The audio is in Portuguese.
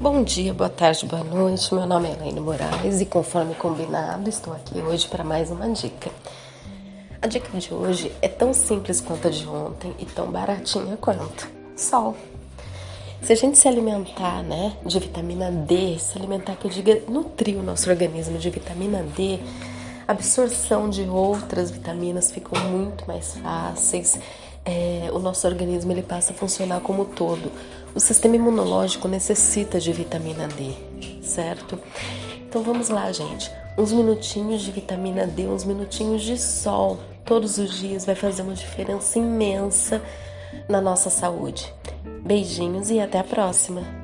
Bom dia, boa tarde, boa noite. Meu nome é Elaine Moraes e, conforme combinado, estou aqui hoje para mais uma dica. A dica de hoje é tão simples quanto a de ontem e tão baratinha quanto sol. Se a gente se alimentar, né, de vitamina D, se alimentar que eu diga nutrir o nosso organismo de vitamina D, a absorção de outras vitaminas ficam muito mais fáceis. É, o nosso organismo ele passa a funcionar como todo. O sistema imunológico necessita de vitamina D, certo? Então vamos lá, gente. Uns minutinhos de vitamina D, uns minutinhos de sol todos os dias vai fazer uma diferença imensa na nossa saúde. Beijinhos e até a próxima!